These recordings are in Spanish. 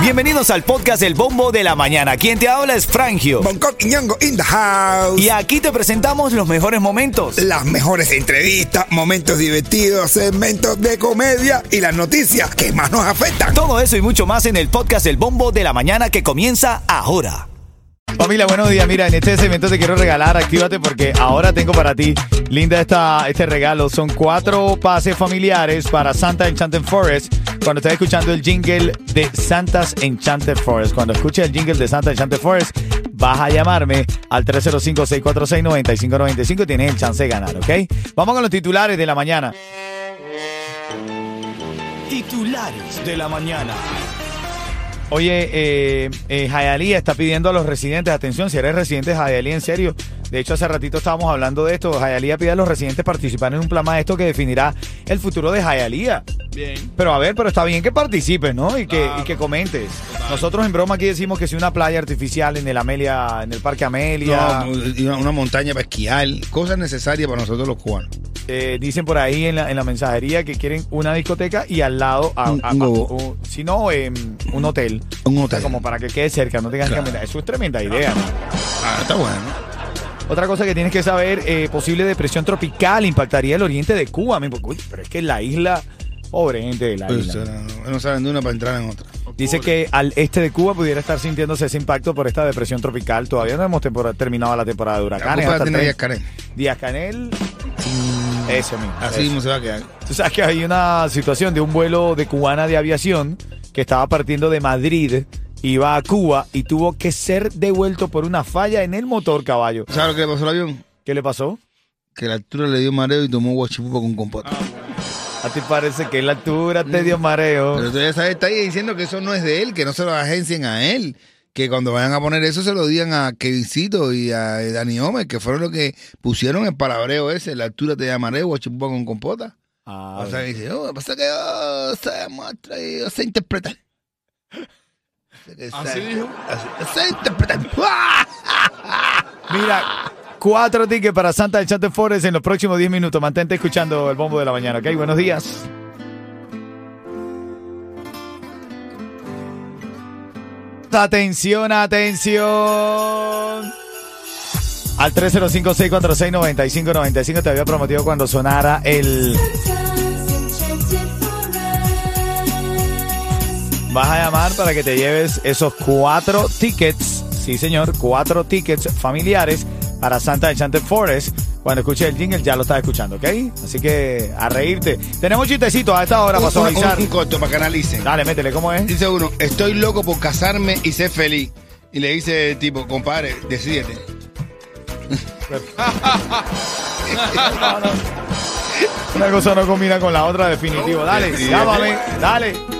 Bienvenidos al podcast El Bombo de la Mañana. Quien te habla es Frangio. Bangkok y Ñongo in the house. Y aquí te presentamos los mejores momentos. Las mejores entrevistas, momentos divertidos, segmentos de comedia y las noticias que más nos afectan. Todo eso y mucho más en el podcast El Bombo de la Mañana que comienza ahora. Familia, buenos días. Mira, en este segmento te quiero regalar, actívate porque ahora tengo para ti, linda esta, este regalo. Son cuatro pases familiares para Santa Enchanted Forest. Cuando estés escuchando el jingle de Santa's Enchanted Forest, cuando escuches el jingle de Santa Enchanted Forest, vas a llamarme al 305-646-9595 y tienes el chance de ganar, ¿ok? Vamos con los titulares de la mañana. Titulares de la mañana. Oye, eh, eh, está pidiendo a los residentes, atención, si eres residente de en serio. De hecho, hace ratito estábamos hablando de esto. Hialeah pide a los residentes participar en un plan maestro que definirá el futuro de Hialeah. Bien. Pero a ver, pero está bien que participes, ¿no? Y que, y que comentes. Nosotros en broma aquí decimos que si una playa artificial en el Amelia, en el Parque Amelia, No, una, una montaña para esquiar, cosas necesarias para nosotros los cubanos. eh, dicen por ahí en la, en la mensajería que quieren una discoteca y al lado, a- a- a- si no, em, un hotel. Un O hotel. sea, como para que quede cerca, no tengas Claro. que caminar. Eso es tremenda idea. ¿no? Ah, está bueno. Otra cosa que tienes que saber, eh, posible depresión tropical impactaría el oriente de Cuba. Uy, pero es que la isla, pobre gente de la Pues, isla. no, no saben de una para entrar en otra. Dice que al este de Cuba pudiera estar sintiéndose ese impacto por esta depresión tropical. Todavía no hemos tempora- terminado la temporada de La huracanes. culpa tiene Díaz 3. Canel. Díaz Canel, ese mismo. Así mismo se va a quedar. Tú sabes que hay una situación de un vuelo de cubana de aviación que estaba partiendo de Madrid, iba a Cuba y tuvo que ser devuelto por una falla en el motor caballo. ¿Sabes lo que le pasó al avión? ¿Qué le pasó? Que la altura le dio mareo y tomó guachipupa con compota. ¿A ti parece que la altura te dio mareo? Pero tú ya sabes, está ahí diciendo que eso no es de él, que no se lo agencien a él. Que cuando vayan a poner eso se lo digan a Kevincito y a Dani Gómez, que fueron los que pusieron el palabreo ese, la altura te da mareo, guachipupa con compota. Ah, O sea, dice, oh, pasa que yo sé muestra y yo sé interpretar. ¿Así dijo? Mira, cuatro tickets para Santa del Chante Forest en los próximos 10 minutos. Mantente escuchando el bombo de la mañana, ¿ok? Buenos días. Atención, atención. Al 305-646-9595 te había prometido cuando sonara el... Vas a llamar para que te lleves esos cuatro tickets, sí señor, cuatro tickets familiares para Santa Enchanted Forest. Cuando escuches el jingle ya lo estás escuchando, ¿ok? Así que a reírte. Tenemos chistecito a esta hora para suavizar. un- un corto para que analicen. Dale, métele, ¿cómo es? Dice uno, estoy loco por casarme y ser feliz. Y le dice el tipo, compadre, decídete. Una cosa no combina con la otra, definitivo. Dale, llámame, dale.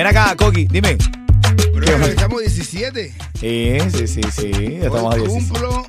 Ven acá, Coqui, dime. Estamos 17. Sí, sí, sí, sí. ya Estamos Hoy 16. cumplo,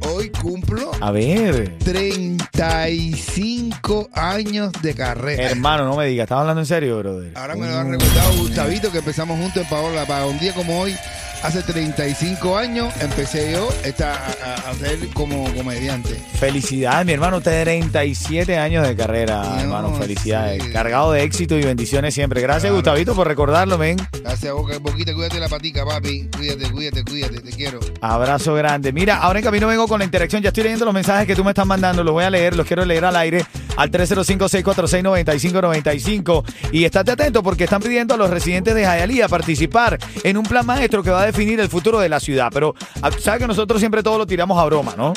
hoy cumplo A ver, 35 años de carrera. hermano, no me digas. ¿Estás hablando en serio, brother? Ahora me lo han recordado Gustavito, que empezamos juntos en Paola. Para un día como hoy, hace 35 años, empecé yo esta, a, ser como comediante. Felicidades, mi hermano. 37 años de carrera, hermano. Felicidades. sí. Cargado de éxito y bendiciones siempre. Gracias, Claro. Gustavito, por recordarlo, ven. Gracias, Boca Boquita, cuídate la patica, papi. Cuídate, cuídate, cuídate, te quiero. Abrazo grande. Mira, ahora en camino vengo con la interacción. Ya estoy leyendo los mensajes que tú me estás mandando. Los voy a leer, los quiero leer al aire al 305-646-9595. Y estate atento porque están pidiendo a los residentes de Hialeah participar en un plan maestro que va a definir el futuro de la ciudad. Pero, ah, ¿sabes que nosotros siempre todo lo tiramos a broma, no?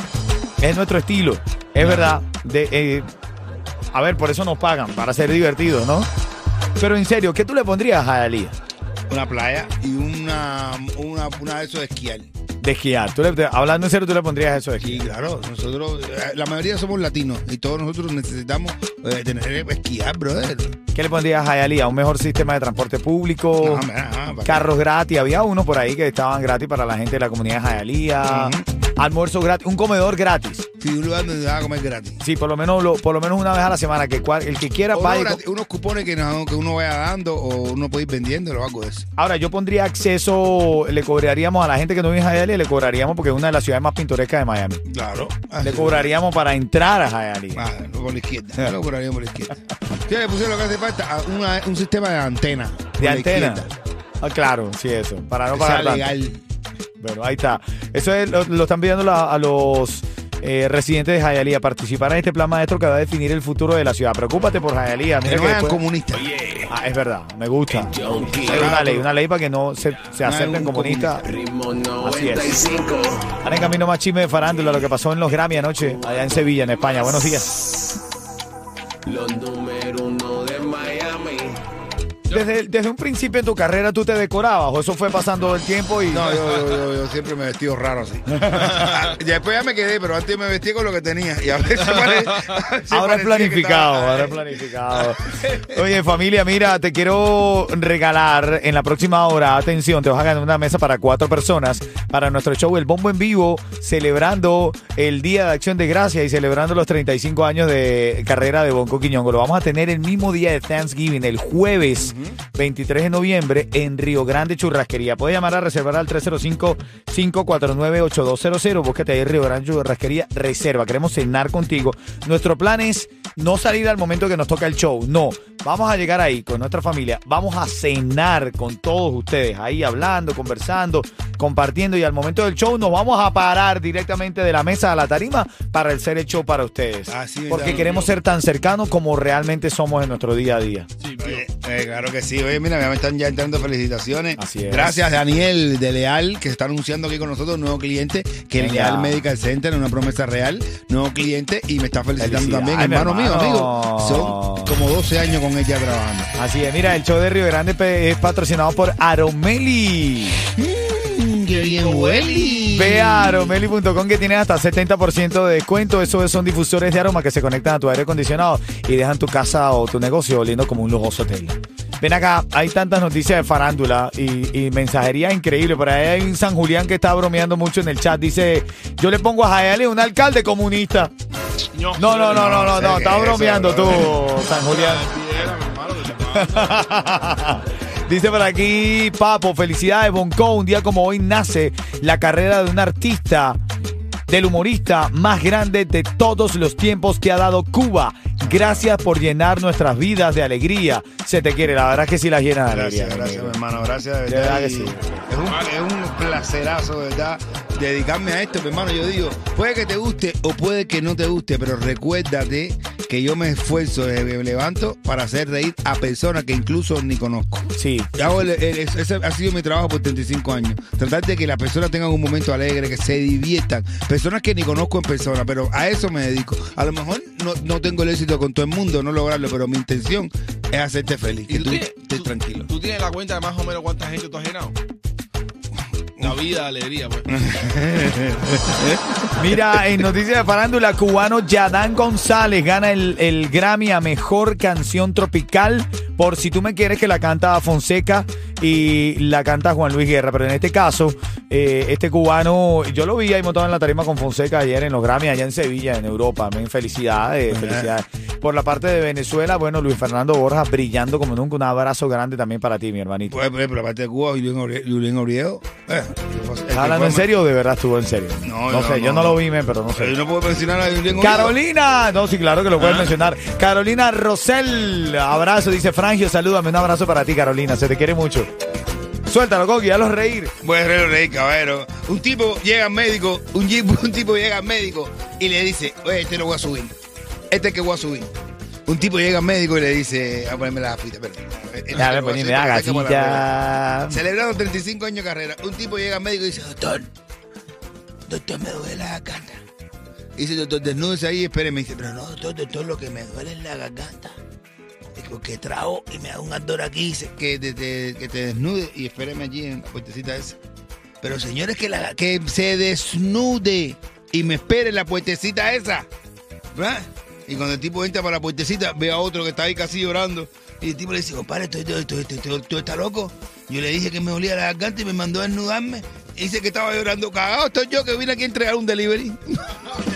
Es nuestro estilo. Es verdad. De, eh, a ver, por eso nos pagan, para ser divertidos, ¿no? Pero en serio, ¿qué tú le pondrías a Hialeah? Una playa y una, una, una de esos de esquiar. De esquiar. Tú le- hablando en serio, tú le pondrías eso de esquiar. Sí, claro, nosotros, eh, la mayoría somos latinos y todos nosotros necesitamos eh, tener esquiar, brother. ¿Qué le pondrías a Hialeah? ¿Un mejor sistema de transporte público? No, carros gratis. Había uno por ahí que estaban gratis para la gente de la comunidad de Hialeah. Ujú. Almuerzo gratis. Un comedor gratis. Sí, un lugar donde vas a comer gratis. Sí, por lo menos lo- por lo menos una vez a la semana. Que cual- el que quiera O vaya. y no, co- gratis, unos cupones que, no- que uno vaya dando o uno puede ir vendiendo o algo de eso. Ahora, yo pondría acceso, le cobraríamos a la gente que no vive en Hialeah, le cobraríamos porque es una de las ciudades más pintorescas de Miami. Claro. Le cobraríamos para entrar a Hialeah. Ah, no, por la izquierda. Lo cobraríamos por la izquierda. Le pusieron lo que hace falta, a una- un sistema de antena. por De la antena. izquierda. Ah, claro, sí, eso. Para no Que sea pagar tanto. legal. Bueno, ahí está. Eso es, lo, lo están pidiendo la- a los eh, residentes de Hialeah participar en este plan maestro que va a definir el futuro de la ciudad. Preocúpate por. Que Mira que después- comunistas. Ah, es verdad, me gusta. Hay una ley, una ley para que no se, se acepten un comunistas. Así es. Ahora en camino más chisme de farándula, lo que pasó en los Grammy anoche, allá en Sevilla, en España. Buenos días. Los número uno. Desde, desde un principio en tu carrera tú te decorabas o eso fue pasando el tiempo y... No, yo, yo, yo- yo siempre me vestí raro así. Ya Después ya me quedé, pero antes me vestí con lo que tenía. Y a veces pare- a veces Ahora es planificado, estaba- ahora es planificado. Oye, familia, mira, te quiero regalar en la próxima hora, atención, te vas a ganar una mesa para cuatro personas para nuestro show El Bombo en Vivo, celebrando el Día de Acción de Gracia y celebrando los 35 años de carrera de Bonco Quiñongo. Lo vamos a tener el mismo día de Thanksgiving, el jueves 23 de noviembre, en Río Grande Churrasquería. Puedes llamar a reservar al 305-549-8200. Búsquete ahí Río Grande Churrasquería, reserva. Queremos cenar contigo. Nuestro plan es no salir al momento que nos toca el show. No, vamos a llegar ahí con nuestra familia. Vamos a cenar con todos ustedes, ahí hablando, conversando, compartiendo. Y al momento del show nos vamos a parar directamente de la mesa a la tarima para hacer el show para ustedes. Así me Porque queremos ser tan cercanos como realmente somos en nuestro día a día. Oye, eh, claro que sí. Oye, mira, me están ya entrando felicitaciones. Así es. Gracias, Daniel de Leal, que está anunciando aquí con nosotros un nuevo cliente, que el Venga. Leal Medical Center, una promesa real, nuevo cliente, y me está felicitando también, mi hermano, mío, hermano. amigo. Son como 12 años con ella trabajando. Así es, mira, el show de Río Grande es patrocinado por Aromeli. ¡Qué bien! Ve a aromeli.com que tienes hasta 70% de descuento. Esos son difusores de aroma que se conectan a tu aire acondicionado y dejan tu casa o tu negocio oliendo como un lujoso hotel. Ven acá, hay tantas noticias de farándula y, y mensajería increíble. Por ahí hay un San Julián que está bromeando mucho en el chat. Dice, yo le pongo a Jayale un alcalde comunista. No, no, no, no, no, no, No, estás eso, bromeando tú. San Julián. Dice por aquí, Papo, felicidades, Bonco. Un día como hoy nace la carrera de un artista, del humorista más grande de todos los tiempos que ha dado Cuba. Gracias por llenar nuestras vidas de alegría. Se te quiere, la verdad es que sí las llena de alegría. Gracias, gracias, mi hermano. Gracias, de De verdad. verdad que sí. Es un, es un placerazo, de verdad, dedicarme a esto, mi hermano. Yo digo, puede que te guste o puede que no te guste, pero recuérdate que yo me esfuerzo que me levanto para hacer reír a personas que incluso ni conozco. Sí. Hago el- el- ese ha sido mi trabajo por 35 años. Tratar de que las personas tengan un momento alegre, que se diviertan. Personas que ni conozco en persona, pero a eso me dedico. A lo mejor no, no tengo el éxito con todo el mundo, no lograrlo, pero mi intención es hacerte feliz, que ¿Y tú, tú, estés tranquilo. ¿Tú tienes la cuenta de más o menos cuánta gente tú has llenado? La vida, alegría, pues. Mira, en noticias de farándula, cubano Yadán González gana el, el Grammy a Mejor Canción Tropical por Si tú me quieres que la canta Fonseca y la canta Juan Luis Guerra. Pero en este caso, eh, este cubano, yo lo vi ahí montado en la tarima con Fonseca ayer en los Grammy allá en Sevilla, en Europa. Men, Felicidades, felicidades. Por la parte de Venezuela, bueno, Luis Fernando Borjas brillando como nunca. Un abrazo grande también para ti, mi hermanito. Pues, pues, pero aparte de Cuba, Julián Oviedo. Eh, el que ¿Estás hablando en serio o de verdad estuvo en serio? No, no no, sé, yo no, no lo vi, men, pero no sé. Yo no puedo mencionar a Julián Oviedo. Carolina, no, sí, claro que lo puedes mencionar. Carolina Rosell, abrazo, dice Frangio, salúdame, un abrazo para ti, Carolina, se te quiere mucho. Suéltalo, Coqui, hazlos reír. Voy a reír, reír, caballero. Un tipo llega al médico, un, jeep- un tipo llega al médico y le dice, oye, este lo voy a subir. Este que voy a subir. Un tipo llega al médico y le dice, a ponerme la gafita, pero. este a ponime hacer, la este que voy a hacer". gasilla. Celebrando 35 años de carrera. Un tipo llega al médico y dice, doctor, doctor, me duele la garganta. Y dice, doctor, desnúdese ahí espéreme. Y dice, pero no, doctor, doctor, lo que me duele es la garganta. Digo, que trago y me da un ardor aquí, que te, que te desnude y espéreme allí en la puertecita esa. Pero señores, que, que se desnude y me espere en la puertecita esa. Y cuando el tipo entra para la puertecita, ve a otro que está ahí casi llorando. Y el tipo le dice, compadre, ¿tú, tú, tú, tú- tú- tú estás loco? Yo le dije que me olía la garganta y me mandó a desnudarme. Y dice que estaba llorando. Cagado estoy yo que vine aquí a entregar un delivery.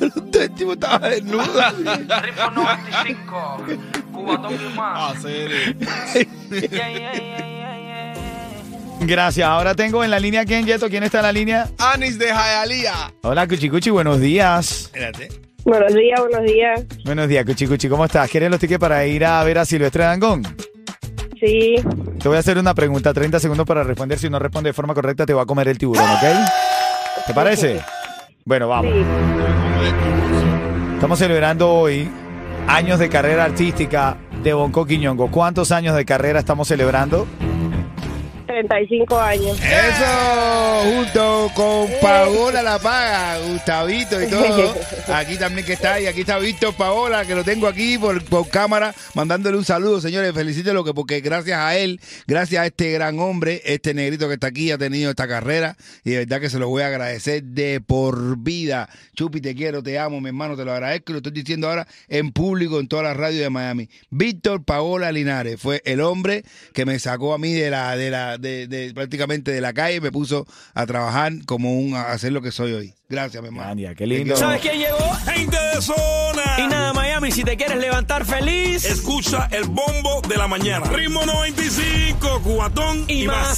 el tipo estaba desnudo. Ritmo 95, Cubatón y más. Ah, serio. Yeah, yeah, yeah, yeah, yeah. Gracias, ahora tengo en la línea, ¿quién, Yeto? ¿Quién está en la línea? Anis de Jayalía. Hola, Cuchicuchi, buenos días. Espérate. Buenos días, buenos días. Buenos días, Cuchi Cuchi. ¿Cómo estás? ¿Quieres los tickets para ir a ver a Silvestre Dangón? Sí. Te voy a hacer una pregunta, 30 segundos para responder. Si no responde de forma correcta, te va a comer el tiburón, ¿ok? ¿Te parece? Bueno, vamos. Sí. Estamos celebrando hoy años de carrera artística de Bonco Quiñongo. ¿Cuántos años de carrera estamos celebrando? 35 años. Eso, junto con Paola La Paga, Gustavito y todo. Aquí también que está, y aquí está Víctor Paola, que lo tengo aquí por, por cámara, mandándole un saludo, señores. Felicítelo que porque gracias a él, gracias a este gran hombre, este negrito que está aquí, ha tenido esta carrera, y de verdad que se lo voy a agradecer de por vida. Chupi, te quiero, te amo, mi hermano, te lo agradezco, y lo estoy diciendo ahora en público en toda la radio de Miami. Víctor Paola Linares fue el hombre que me sacó a mí de la, de la, de, de- prácticamente de la calle y me puso a trabajar como un, a hacer lo que soy hoy. Gracias, mi hermano. Mania, qué lindo. ¿Sabes quién llegó? Gente de zona. Y nada, Miami, si te quieres levantar feliz Escucha el bombo de la mañana. Ritmo 95, cuatón y, y más.